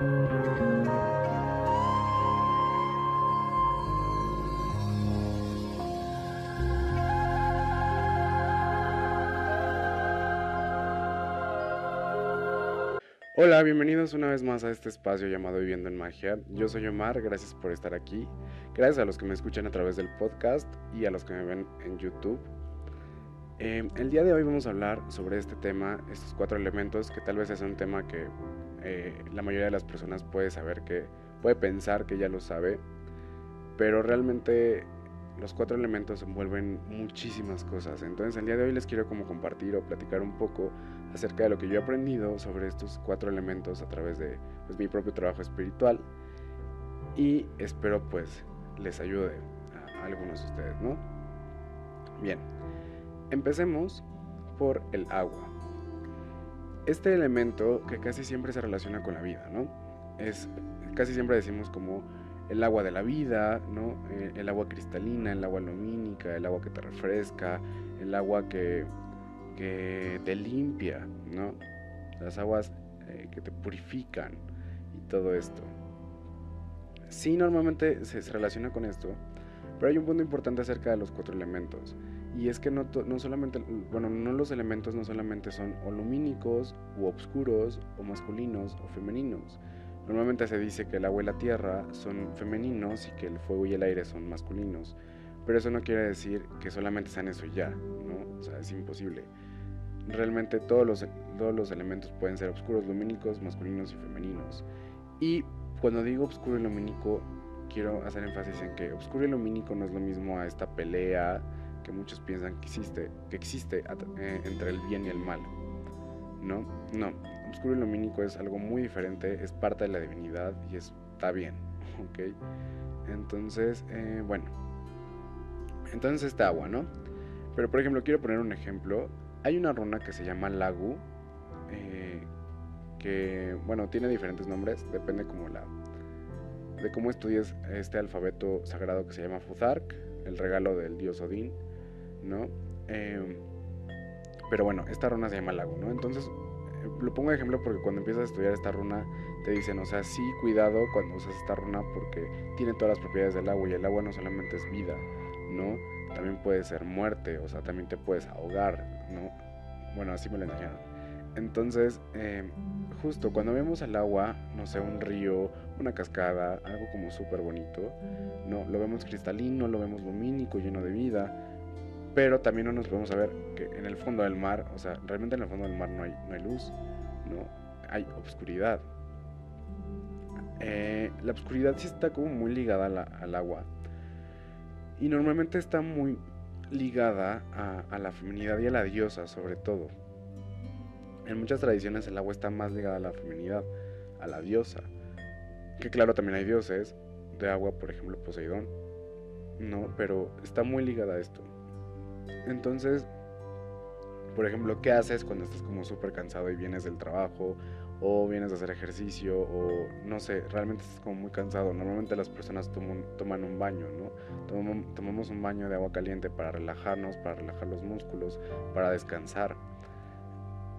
Hola, bienvenidos una vez más a este espacio llamado Viviendo en Magia. Yo soy Omar, gracias por estar aquí. Gracias a los que me escuchan a través del podcast y a los que me ven en YouTube. Eh, el día de hoy vamos a hablar sobre este tema, estos cuatro elementos, que tal vez es un tema que eh, la mayoría de las personas puede saber que, puede pensar que ya lo sabe, pero realmente los cuatro elementos envuelven muchísimas cosas. Entonces el día de hoy les quiero como compartir o platicar un poco acerca de lo que yo he aprendido sobre estos cuatro elementos a través de pues, mi propio trabajo espiritual y espero pues les ayude a, algunos de ustedes, ¿no? Bien, empecemos por el agua. Este elemento que casi siempre se relaciona con la vida, ¿no? Es casi siempre decimos como el agua de la vida, ¿no? Eh, el agua cristalina, el agua lumínica, el agua que te refresca, el agua que, que te limpia, ¿no? Las aguas eh, que te purifican y todo esto. Sí, normalmente se, relaciona con esto, pero hay un punto importante acerca de los cuatro elementos. Y es que no, no solamente, bueno, no los elementos no solamente son o lumínicos, u obscuros, o masculinos, o femeninos Normalmente se dice que el agua y la tierra son femeninos y que el fuego y el aire son masculinos. Pero eso no quiere decir que solamente sean eso ya, ¿no? O sea, es imposible. Realmente todos los, todos los elementos pueden ser oscuros, lumínicos, masculinos y femeninos. Y cuando digo oscuro y lumínico, quiero hacer énfasis en que oscuro y lumínico no es lo mismo a esta pelea que muchos piensan que existe, que existe eh, entre el bien y el mal. ¿No? No, Obscuro y lumínico es algo muy diferente, es parte de la divinidad y está bien, ¿ok? Entonces, eh, bueno, entonces este agua, ¿no? Pero por ejemplo, quiero poner un ejemplo. Hay una runa que se llama Lagu, eh, que, bueno, tiene diferentes nombres, depende como la, de cómo estudies este alfabeto sagrado que se llama Futhark, el regalo del dios Odín, ¿no? Eh, pero bueno, esta runa se llama Lagu, ¿no? Entonces, lo pongo de ejemplo porque cuando empiezas a estudiar esta runa te dicen, o sea, sí, cuidado cuando usas esta runa porque tiene todas las propiedades del agua y el agua no solamente es vida, ¿no? También puede ser muerte, o sea, también te puedes ahogar, ¿no? Bueno, así me lo enseñaron. Entonces, eh, justo cuando vemos el agua, no sé, un río, una cascada, algo como súper bonito, ¿no? Lo vemos cristalino, lo vemos lumínico, lleno de vida, pero también no nos podemos saber que en el fondo del mar, o sea, realmente en el fondo del mar no hay, no hay luz, ¿no? Hay obscuridad. Eh, la obscuridad sí está como muy ligada al agua. Y normalmente está muy ligada a, a, la feminidad y a la diosa, sobre todo. En muchas tradiciones el agua está más ligada a la feminidad, a la diosa. Que claro, también hay dioses de agua, por ejemplo, Poseidón. No, pero está muy ligada a esto. Entonces, por ejemplo, ¿qué haces cuando estás como súper cansado y vienes del trabajo o vienes a hacer ejercicio o no sé, realmente estás como muy cansado? Normalmente las personas toman, un baño, ¿no? tomamos un baño de agua caliente para relajarnos, para relajar los músculos, para descansar.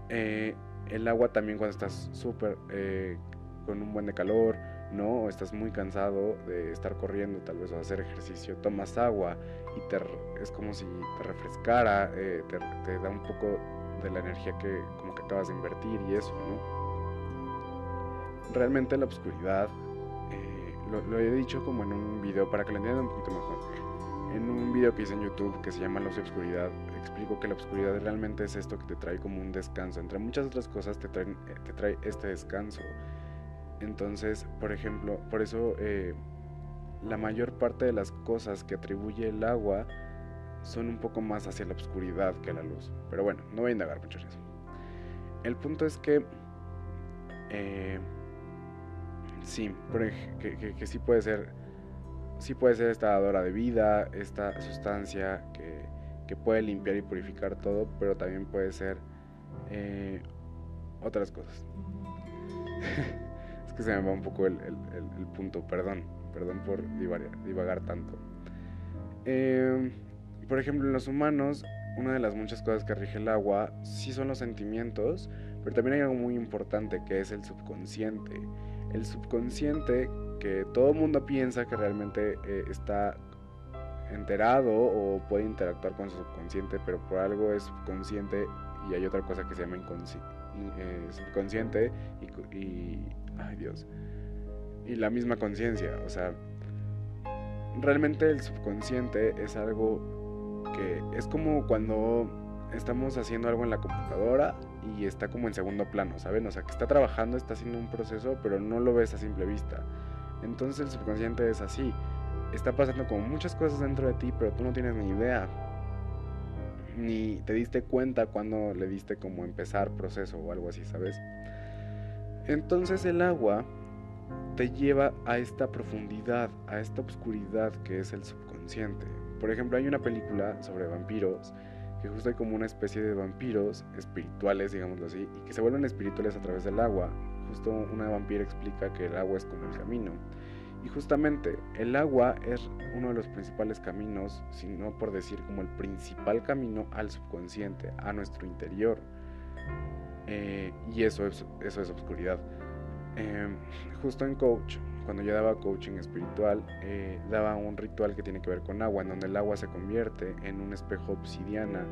Eh, el agua también cuando estás súper eh, con un buen de calor, ¿no? O estás muy cansado de estar corriendo tal vez o hacer ejercicio, tomas agua y te, es como si te refrescara, eh, te, da un poco de la energía que como que acabas de invertir y eso, ¿no? Realmente la oscuridad, eh, lo, he dicho como en un video para que lo entiendan un poquito mejor. En un video que hice en YouTube que se llama Luz y Obscuridad, explico que la oscuridad realmente es esto que te trae como un descanso. Entre muchas otras cosas te, traen, eh, te trae este descanso entonces, por ejemplo, por eso eh, la mayor parte de las cosas que atribuye el agua son un poco más hacia la oscuridad que a la luz. Pero bueno, no voy a indagar mucho en eso. El punto es que eh, sí, que, que, sí puede ser, sí puede ser esta dadora de vida, esta sustancia que, que puede limpiar y purificar todo, pero también puede ser eh, otras cosas. que se me va un poco el, punto, perdón, perdón por divagar, tanto. Em, por ejemplo, en los humanos, una de las muchas cosas que rige el agua sí son los sentimientos, pero también hay algo muy importante que es el subconsciente. El subconsciente, que todo el mundo piensa que realmente eh, está enterado o puede interactuar con su subconsciente, pero por algo es subconsciente y hay otra cosa que se llama eh, subconsciente y, y, ay Dios, y la misma conciencia, o sea, realmente el subconsciente es algo que es como cuando estamos haciendo algo en la computadora y está como en segundo plano, ¿saben? O sea, que está trabajando, está haciendo un proceso, pero no lo ves a simple vista. Entonces el subconsciente es así. Está pasando como muchas cosas dentro de ti, pero tú no tienes ni idea. Ni te diste cuenta cuando le diste como empezar proceso o algo así, ¿sabes? Entonces el agua te lleva a esta profundidad, a esta oscuridad que es el subconsciente. Por ejemplo, hay una película sobre vampiros que justo hay como una especie de vampiros espirituales, digámoslo así, y que se vuelven espirituales a través del agua. Justo una vampira explica que el agua es como el camino. Y justamente el agua es uno de los principales caminos, si no por decir como el principal camino al subconsciente, a nuestro interior. Eh, y eso es, eso es oscuridad. Em, justo en coach, cuando yo daba coaching espiritual, eh, daba un ritual que tiene que ver con agua, en donde el agua se convierte en un espejo obsidiana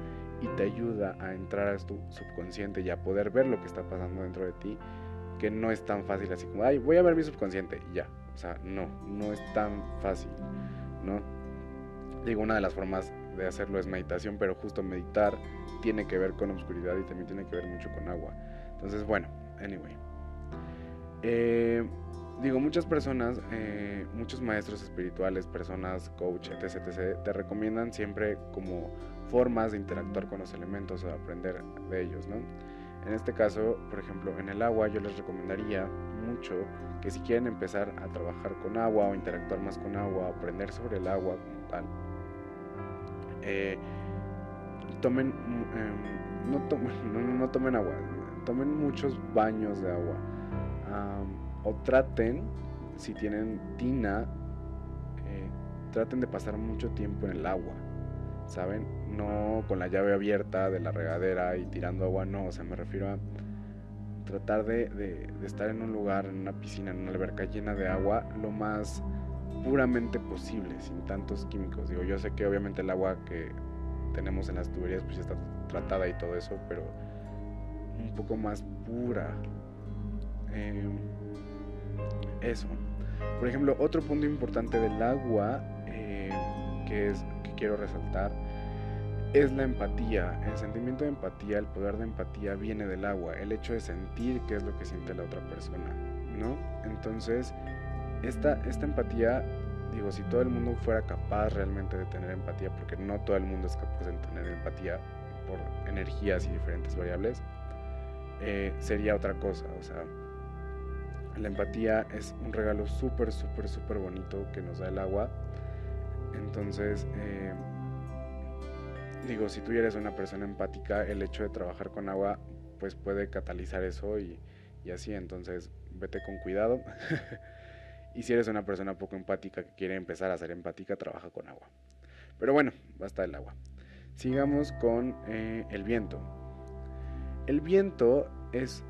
y te ayuda a entrar a tu subconsciente y a poder ver lo que está pasando dentro de ti, que no es tan fácil así como, ay, voy a ver mi subconsciente y ya. O sea, no, no es tan fácil, ¿no? Digo, una de las formas de hacerlo es meditación, pero justo meditar tiene que ver con oscuridad y también tiene que ver mucho con agua. Entonces, bueno, anyway. Eh, digo, muchas personas, eh, muchos maestros espirituales, personas, coach, etc, te recomiendan siempre como formas de interactuar con los elementos o de aprender de ellos, ¿no? En este caso, por ejemplo, en el agua yo les recomendaría mucho que si quieren empezar a trabajar con agua o interactuar más con agua, aprender sobre el agua como tal, eh, tomen, em, no, tomen agua, tomen muchos baños de agua o traten, si tienen tina, eh, traten de pasar mucho tiempo en el agua, ¿saben? No con la llave abierta de la regadera y tirando agua, no, o sea, me refiero a tratar de, de, estar en un lugar, en una piscina, en una alberca llena de agua, lo más puramente posible, sin tantos químicos. Digo, yo sé que obviamente el agua que tenemos en las tuberías pues ya está tratada y todo eso, pero un poco más pura, Em, eso. Por ejemplo, otro punto importante del agua em, que, es, quiero resaltar es la empatía. El sentimiento de empatía, el poder de empatía viene del agua. El hecho de sentir qué es lo que siente la otra persona, ¿no? Entonces, esta, esta empatía, digo, si todo el mundo fuera capaz realmente de tener empatía, porque no todo el mundo es capaz de tener empatía por energías y diferentes variables, eh, sería otra cosa. O sea, la empatía es un regalo súper, súper, súper bonito que nos da el agua. Entonces, eh, digo, si tú eres una persona empática, el hecho de trabajar con agua, pues puede catalizar eso y, así. Entonces, vete con cuidado. y si eres una persona poco empática que quiere empezar a ser empática, trabaja con agua. Pero bueno, basta del agua. Sigamos con eh, el viento. El viento es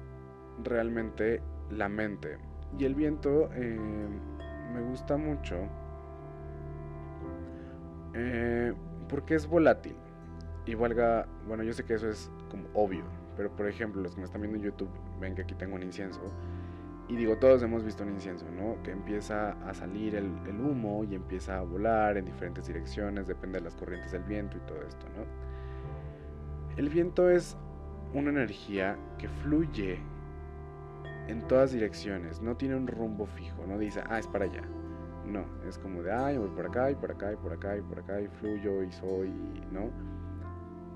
realmente la mente. Y el viento eh, me gusta mucho eh, porque es volátil. Y valga, bueno, yo sé que eso es como obvio, pero por ejemplo, los que me están viendo en YouTube ven que aquí tengo un incienso. Y digo, todos hemos visto un incienso, ¿no? Que empieza a salir el, el, humo y empieza a volar en diferentes direcciones, depende de las corrientes del viento y todo esto, ¿no? El viento es una energía que fluye en todas direcciones, no tiene un rumbo fijo, no dice, ah, es para allá. No, es como de, ay, voy por acá y por acá y por acá y por acá y fluyo y soy, ¿no?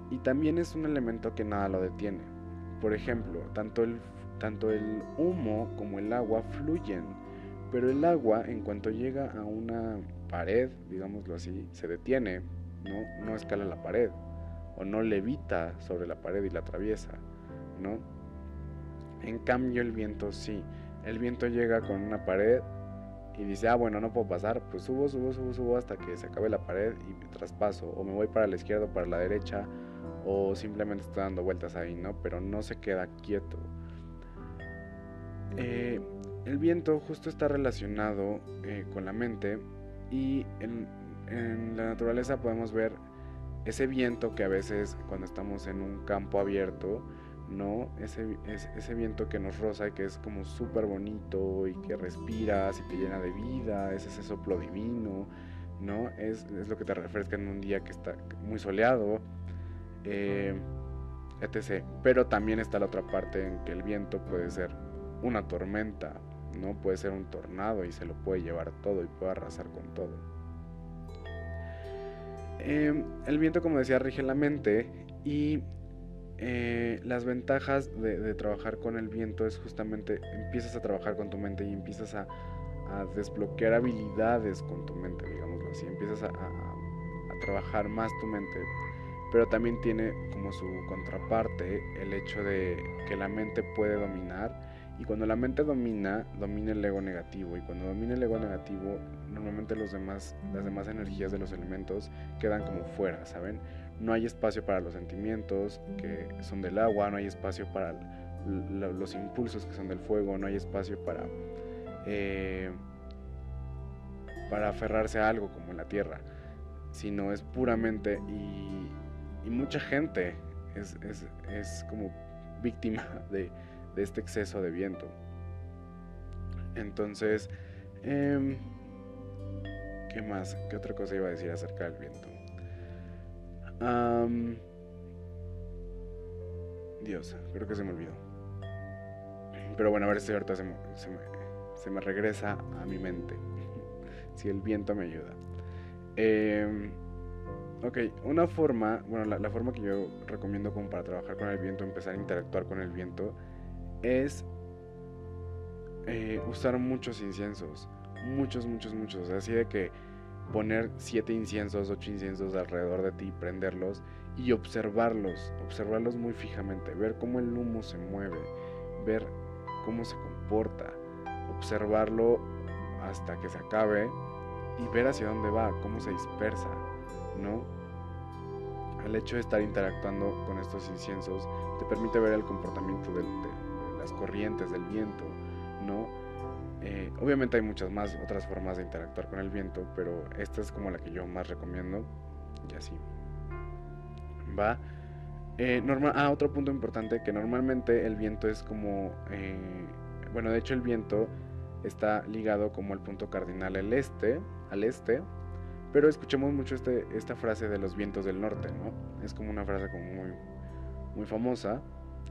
Y también es un elemento que nada lo detiene. Por ejemplo, tanto el, tanto el humo como el agua fluyen, pero el agua en cuanto llega a una pared, digámoslo así, se detiene, ¿no? No escala la pared o no levita sobre la pared y la atraviesa, ¿no? En cambio el viento sí. El viento llega con una pared y dice, ah, bueno, no puedo pasar, pues subo, subo, subo, subo hasta que se acabe la pared y traspaso. O me voy para la izquierda o para la derecha. O simplemente estoy dando vueltas ahí, ¿no? Pero no se queda quieto. Eh, el viento justo está relacionado eh, con la mente y en, la naturaleza podemos ver ese viento que a veces cuando estamos en un campo abierto, ¿no? Ese, ese viento que nos roza y que es como súper bonito y que respiras y te llena de vida, es ese soplo divino, ¿no? Es, lo que te refresca en un día que está muy soleado, eh, etc. Pero también está la otra parte en que el viento puede ser una tormenta, ¿no? Puede ser un tornado y se lo puede llevar todo y puede arrasar con todo. Em, el viento, como decía, rige la mente y eh, las ventajas de, trabajar con el viento es justamente empiezas a trabajar con tu mente y empiezas a, desbloquear habilidades con tu mente, digámoslo así, empiezas a, a trabajar más tu mente, pero también tiene como su contraparte el hecho de que la mente puede dominar y cuando la mente domina, domina el ego negativo. Y cuando domina el ego negativo, normalmente los demás, las demás energías de los elementos quedan como fuera, ¿saben? No hay espacio para los sentimientos que son del agua, no hay espacio para los impulsos que son del fuego, no hay espacio para, eh, para aferrarse a algo como en la tierra, sino es puramente y, mucha gente es, es como víctima de de este exceso de viento. Entonces, em, ¿qué más? ¿Qué otra cosa iba a decir acerca del viento? Dios, creo que se me olvidó. Pero bueno, a ver si ahorita se me, se me, regresa a mi mente. si el viento me ayuda. Eh, ok, una forma, bueno, la, la, forma que yo recomiendo como para trabajar con el viento, empezar a interactuar con el viento, es eh, usar muchos inciensos. Muchos, muchos, muchos. Así de que poner siete inciensos, ocho inciensos alrededor de ti, prenderlos y observarlos, observarlos muy fijamente, ver cómo el humo se mueve, ver cómo se comporta, observarlo hasta que se acabe y ver hacia dónde va, cómo se dispersa, ¿no? El hecho de estar interactuando con estos inciensos te permite ver el comportamiento del, las corrientes del viento, ¿no? Eh, obviamente hay muchas más otras formas de interactuar con el viento, pero esta es como la que yo más recomiendo. Y así. Va. Eh, normal, ah, otro punto importante, que normalmente el viento es como... Eh, bueno, de hecho el viento está ligado como el punto cardinal al este, al este, pero escuchamos mucho este, esta frase de los vientos del norte, ¿no? Es como una frase como muy, muy famosa.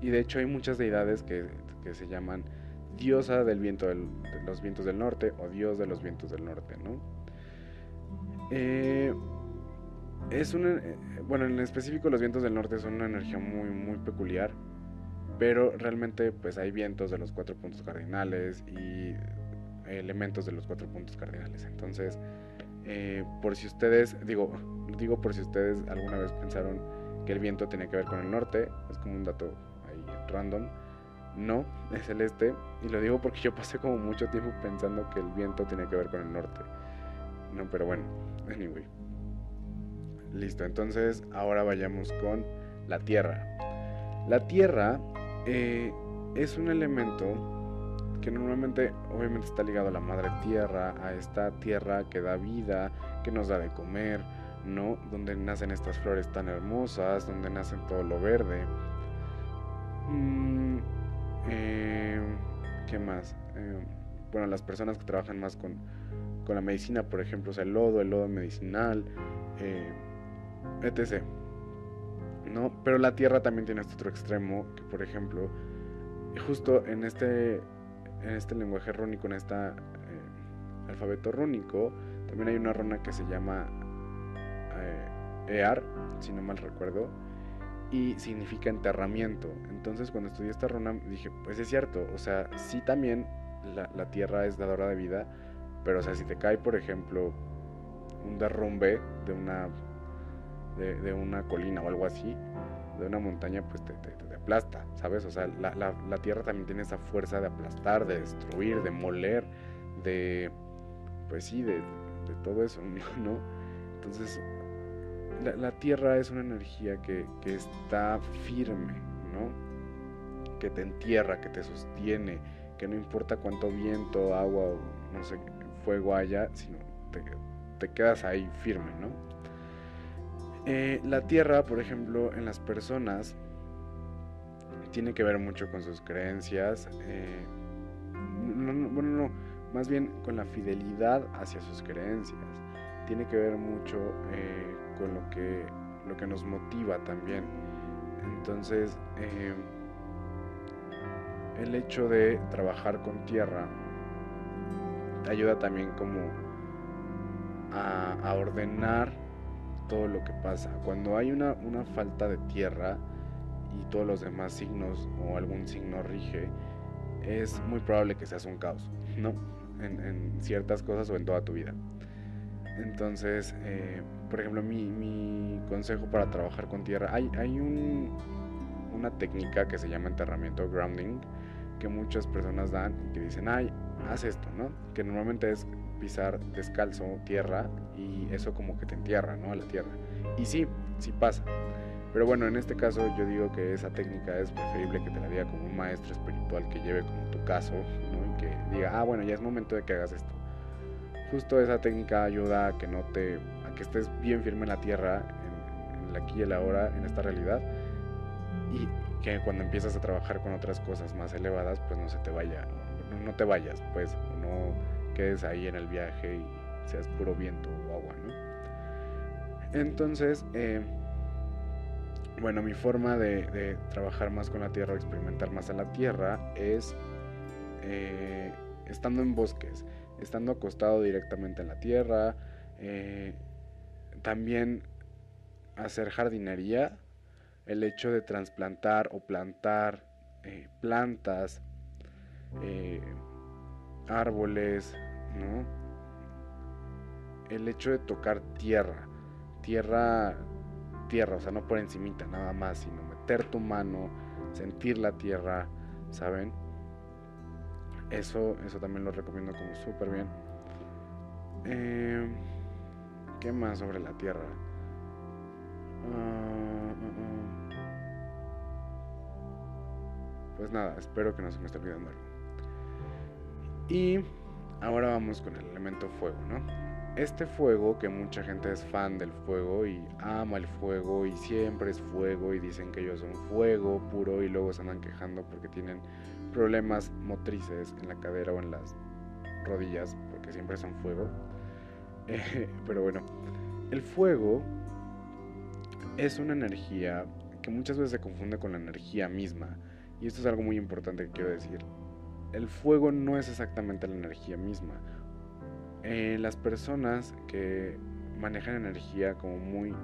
Y de hecho hay muchas deidades que, se llaman diosa del viento de los vientos del norte o dios de los vientos del norte, ¿no? Eh, es una, eh, bueno, en específico los vientos del norte son una energía muy, muy peculiar, pero realmente pues hay vientos de los cuatro puntos cardinales y elementos de los cuatro puntos cardinales. Entonces, eh, por si ustedes, digo, digo por si ustedes alguna vez pensaron que el viento tenía que ver con el norte, es como un dato random. No, es el este. Y lo digo porque yo pasé como mucho tiempo pensando que el viento tiene que ver con el norte. No, pero bueno, anyway. Listo, entonces ahora vayamos con la tierra. La tierra eh, es un elemento que normalmente obviamente está ligado a la madre tierra, a esta tierra que da vida, que nos da de comer, ¿no? Donde nacen estas flores tan hermosas, donde nacen todo lo verde. Mm, eh, ¿Qué más? Eh, bueno, las personas que trabajan más con, con, la medicina, por ejemplo, o el lodo, el lodo medicinal, eh, etc. ¿No? Pero la Tierra también tiene este otro extremo, que por ejemplo, justo en este, en este lenguaje rúnico, en este alfabeto rúnico, también hay una runa que se llama Ear, si no mal recuerdo, y significa enterramiento. Entonces cuando estudié esta runa dije, pues es cierto, o sea, sí también la, tierra es dadora de vida, pero o sea, si te cae, por ejemplo, un derrumbe de una, de, una colina o algo así, de una montaña, pues te, aplasta, ¿sabes? O sea, la, la, tierra también tiene esa fuerza de aplastar, de destruir, de moler, de, pues sí, de, de todo eso, ¿no? Entonces, la, tierra es una energía que, está firme, ¿no? Que te entierra, que te sostiene, que no importa cuánto viento, agua no sé, fuego haya, sino te, te quedas ahí firme, ¿no? Eh, la tierra, por ejemplo, en las personas tiene que ver mucho con sus creencias. Eh, bueno, no, más bien con la fidelidad hacia sus creencias. Tiene que ver mucho eh, con lo que, lo que nos motiva también. Entonces, el hecho de trabajar con tierra ayuda también como a, ordenar todo lo que pasa. Cuando hay una, una, falta de tierra y todos los demás signos o algún signo rige, es muy probable que seas un caos, ¿no? En, ciertas cosas o en toda tu vida. Entonces, eh, por ejemplo, mi, consejo para trabajar con tierra, hay, hay un, una técnica que se llama enterramiento grounding, que muchas personas dan, que dicen, ay, haz esto, ¿no? Que normalmente es pisar descalzo tierra y eso como que te entierra, ¿no? A la tierra. Y sí, sí pasa. Pero bueno, en este caso yo digo que esa técnica es preferible que te la diga como un maestro espiritual que lleve como tu caso, ¿no? Y que diga, ah, bueno, ya es momento de que hagas esto. Justo esa técnica ayuda a que a que estés bien firme en la tierra, en, en el aquí y el ahora, en esta realidad. Y que cuando empiezas a trabajar con otras cosas más elevadas, pues no se te vaya, no, te vayas, pues no quedes ahí en el viaje y seas puro viento o agua, ¿no? Entonces, eh, bueno, mi forma de, trabajar más con la tierra experimentar más a la tierra es eh, estando en bosques, estando acostado directamente en la tierra, eh, también hacer jardinería, el hecho de trasplantar o plantar plantas, árboles, ¿no? El hecho de tocar tierra, tierra, tierra, o sea, no por encimita nada más, sino meter tu mano, sentir la tierra, ¿saben? Eso, eso también lo recomiendo como súper bien. Eh, ¿Qué más sobre la tierra? Ah, ah, ah. Pues nada, espero que no se me esté olvidando algo. Y ahora vamos con el elemento fuego, ¿no? Este fuego, que mucha gente es fan del fuego y ama el fuego y siempre es fuego y dicen que ellos son fuego puro y luego se andan quejando porque tienen problemas motrices en la cadera o en las rodillas porque siempre son fuego. pero bueno, el fuego es una energía que muchas veces se confunde con la energía misma y esto es algo muy importante que quiero decir el fuego no es exactamente la energía misma. Eh, las personas que manejan energía como muy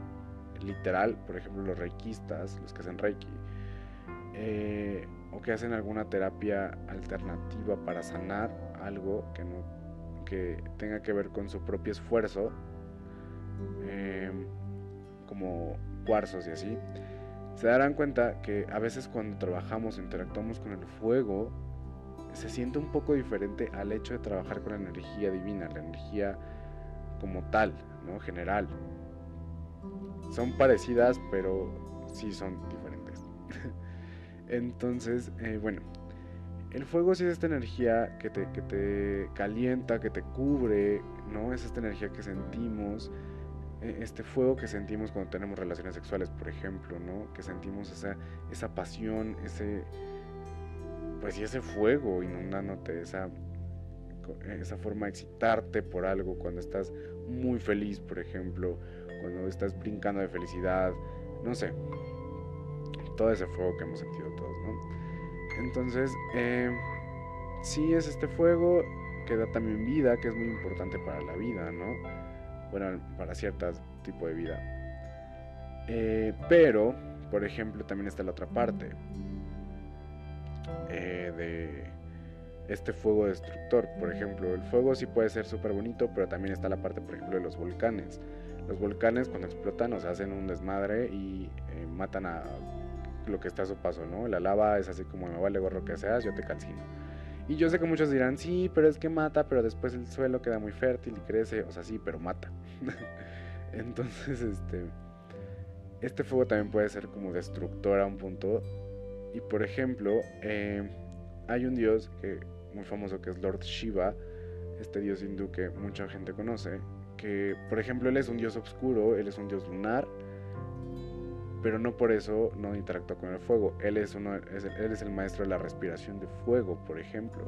literal, por ejemplo los reikistas, los que hacen reiki, eh, o que hacen alguna terapia alternativa para sanar algo que no que tenga que ver con su propio esfuerzo, eh, como cuarzos y así, se darán cuenta que a veces cuando trabajamos, interactuamos con el fuego, se siente un poco diferente al hecho de trabajar con la energía divina, la energía como tal, ¿no? General. Son parecidas, pero sí son diferentes. Entonces, eh, bueno, el fuego sí es esta energía que te, que te calienta, que te cubre, ¿no? Es esta energía que sentimos, e, este fuego que sentimos cuando tenemos relaciones sexuales, por ejemplo, ¿no? Que sentimos esa, esa pasión, ese, pues y ese fuego inundándote, esa, esa forma de excitarte por algo cuando estás muy feliz, por ejemplo, cuando estás brincando de felicidad, no sé, todo ese fuego que hemos sentido todos, ¿no? Entonces, eh, sí es este fuego que da también vida, que es muy importante para la vida, ¿no? Bueno, para cierto tipo de vida. Eh, pero, por ejemplo, también está la otra parte eh, de este fuego destructor. Por ejemplo, el fuego sí puede ser súper bonito, pero también está la parte, por ejemplo, de los volcanes. Los volcanes cuando explotan, o sea, hacen un desmadre y eh, matan a lo que está a su paso, ¿no? La lava es así como me vale gorro que seas, yo te calcino. Y yo sé que muchos dirán, sí, pero es que mata, pero después el suelo queda muy fértil y crece, o sea, sí, pero mata. Entonces, este, este fuego también puede ser como destructor a un punto y por ejemplo, eh, hay un dios que muy famoso que es Lord Shiva, este dios hindú que mucha gente conoce, que por ejemplo él es un dios oscuro, él es un dios lunar, pero no por eso no interactúa con el fuego. Él es, uno, es, él es el maestro de la respiración de fuego, por ejemplo.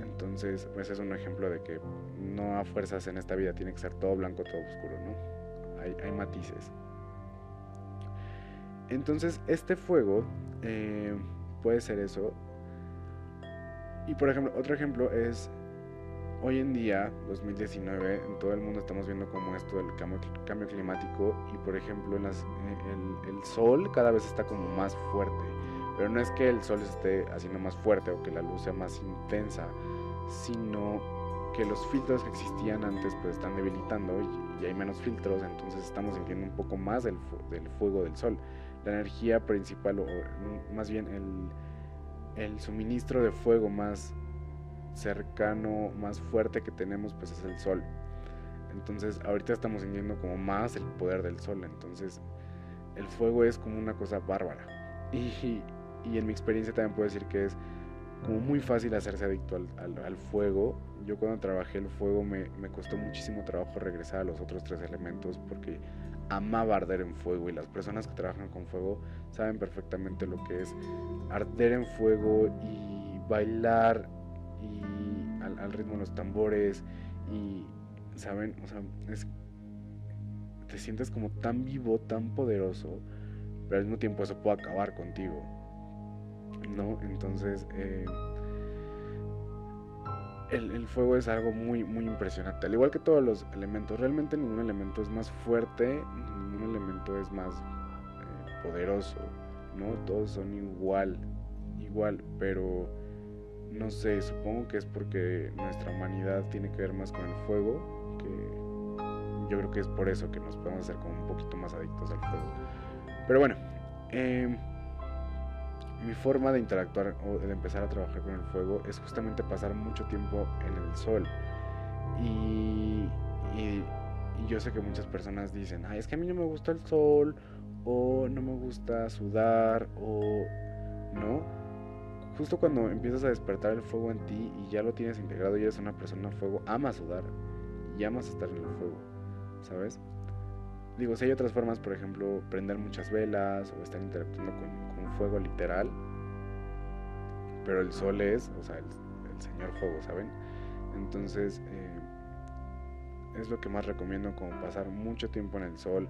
Entonces, pues es un ejemplo de que no a fuerzas en esta vida tiene que ser todo blanco, todo oscuro, ¿no? Hay, hay matices. Entonces, este fuego eh, puede ser eso. Y por ejemplo, otro ejemplo es hoy en día, 2019, en todo el mundo estamos viendo como esto del cambio, cambio climático y por ejemplo las, eh, el, el, sol cada vez está como más fuerte. Pero no es que el sol esté haciendo más fuerte o que la luz sea más intensa, sino que los filtros que existían antes pues están debilitando y, y hay menos filtros, entonces estamos sintiendo un poco más del, del fuego del sol la energía principal, o más bien el, el suministro de fuego más cercano, más fuerte que tenemos, pues es el sol. Entonces, ahorita estamos sintiendo como más el poder del sol. Entonces, el fuego es como una cosa bárbara. Y, y en mi experiencia también puedo decir que es como muy fácil hacerse adicto al, fuego. Yo cuando trabajé el fuego me, me, costó muchísimo trabajo regresar a los otros tres elementos porque amaba arder en fuego y las personas que trabajan con fuego saben perfectamente lo que es arder en fuego y bailar y al, ritmo de los tambores y saben, o sea, es, te sientes como tan vivo, tan poderoso, pero al mismo tiempo eso puede acabar contigo, ¿no? Entonces, eh, el, el, fuego es algo muy, muy impresionante. Al igual que todos los elementos, realmente ningún elemento es más fuerte, ningún elemento es más eh, poderoso, ¿no? Todos son igual, igual, pero no sé, supongo que es porque nuestra humanidad tiene que ver más con el fuego, que yo creo que es por eso que nos podemos hacer como un poquito más adictos al fuego. Pero bueno, eh, mi forma de interactuar o de empezar a trabajar con el fuego es justamente pasar mucho tiempo en el sol. Y, y, y, yo sé que muchas personas dicen, ay, es que a mí no me gusta el sol, o no me gusta sudar, o no. Justo cuando empiezas a despertar el fuego en ti y ya lo tienes integrado y eres una persona fuego, amas sudar y amas estar en el fuego, ¿sabes? Digo, si hay otras formas, por ejemplo, prender muchas velas o estar interactuando con, un fuego literal. Pero el sol es, o sea, el, el señor fuego, ¿saben? Entonces, eh, es lo que más recomiendo, como pasar mucho tiempo en el sol.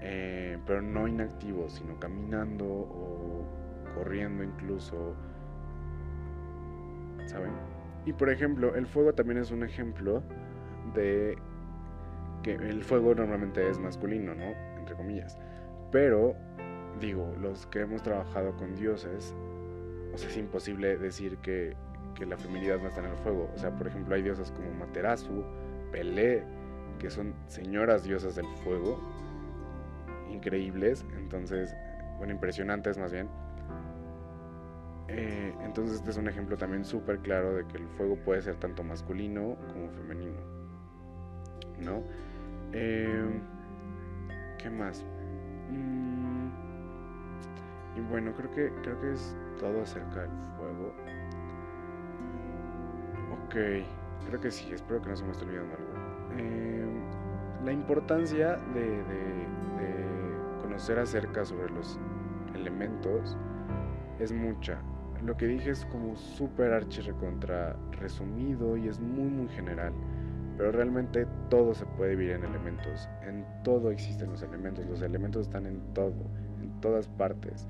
Eh, pero no inactivo, sino caminando o corriendo incluso. ¿Saben? Y por ejemplo, el fuego también es un ejemplo de que el fuego normalmente es masculino, ¿no? Entre comillas. Pero, digo, los que hemos trabajado con dioses, o sea, es imposible decir que, que la feminidad no está en el fuego. O sea, por ejemplo, hay diosas como Materasu, Pelé, que son señoras diosas del fuego, increíbles, entonces, bueno, impresionantes más bien. Eh, entonces este es un ejemplo también súper claro de que el fuego puede ser tanto masculino como femenino, ¿no? Eh, ¿Qué más? Mm, y bueno, creo que, creo que es todo acerca del fuego. Ok, creo que sí, espero que no se me esté olvidando algo. Eh, la importancia de, de, conocer acerca sobre los elementos es mucha. Lo que dije es como súper archi recontra resumido y es muy muy general pero realmente todo se puede vivir en elementos. En todo existen los elementos. Los elementos están en todo, en todas partes,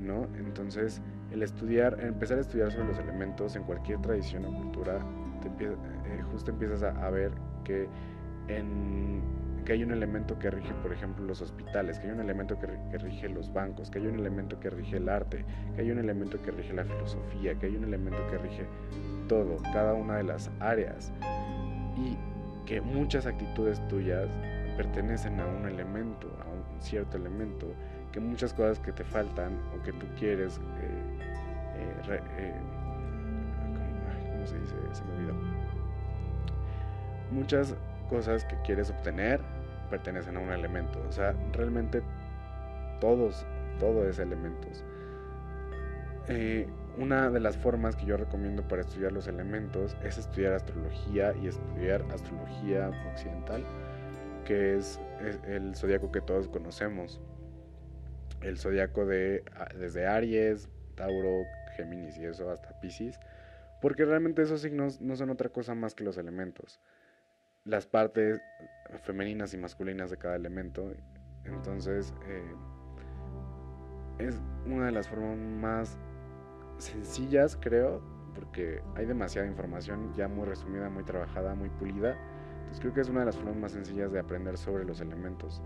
¿no? Entonces, el estudiar, empezar a estudiar sobre los elementos en cualquier tradición o cultura, te empieza, eh, justo empiezas a, a ver que, en, que hay un elemento que rige, por ejemplo, los hospitales, que hay un elemento que, rige los bancos, que hay un elemento que rige el arte, que hay un elemento que rige la filosofía, que hay un elemento que rige todo, cada una de las áreas y que muchas actitudes tuyas pertenecen a un elemento, a un cierto elemento, que muchas cosas que te faltan o que tú quieres, eh, eh, eh, ¿cómo, ¿cómo, se dice? Se me olvidó. Muchas cosas que quieres obtener pertenecen a un elemento, o sea, realmente todos, todo es elementos. una de las formas que yo recomiendo para estudiar los elementos es estudiar astrología y estudiar astrología occidental, que es, el zodiaco que todos conocemos. El zodiaco de desde Aries, Tauro, Géminis y eso hasta Pisces, porque realmente esos signos no son otra cosa más que los elementos. Las partes femeninas y masculinas de cada elemento. Entonces, eh, es una de las formas más sencillas, creo, porque hay demasiada información ya muy resumida, muy trabajada, muy pulida. Entonces creo que es una de las formas más sencillas de aprender sobre los elementos.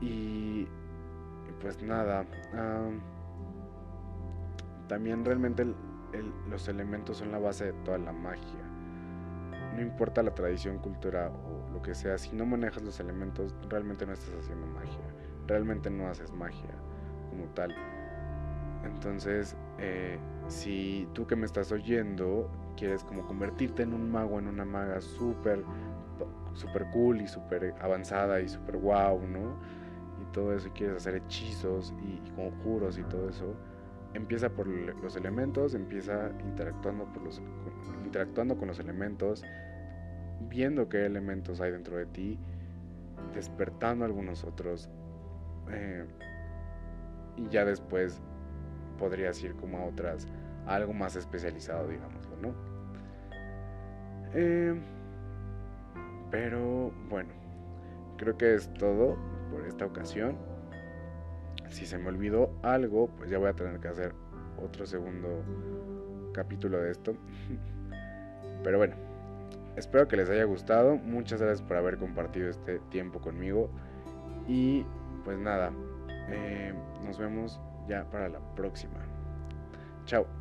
Y pues nada, también realmente los elementos son la base de toda la magia. No importa la tradición, cultura o lo que sea, si no manejas los elementos, realmente no estás haciendo magia. Realmente no haces magia como tal. Entonces, eh, si tú que me estás oyendo quieres como convertirte en un mago, en una maga súper super cool y súper avanzada y súper wow, ¿no? Y todo eso, y quieres hacer hechizos y, conjuros y todo eso, empieza por los elementos, empieza interactuando, por los, interactuando con los elementos, viendo qué elementos hay dentro de ti, despertando algunos otros. Eh, y ya después podrías ir como a otras, algo más especializado, digámoslo, ¿no? Eh, pero bueno, creo que es todo por esta ocasión. Si se me olvidó algo, pues ya voy a tener que hacer otro segundo capítulo de esto. Pero bueno, espero que les haya gustado. Muchas gracias por haber compartido este tiempo conmigo. Y pues nada, eh, nos vemos ya para la próxima. Chao.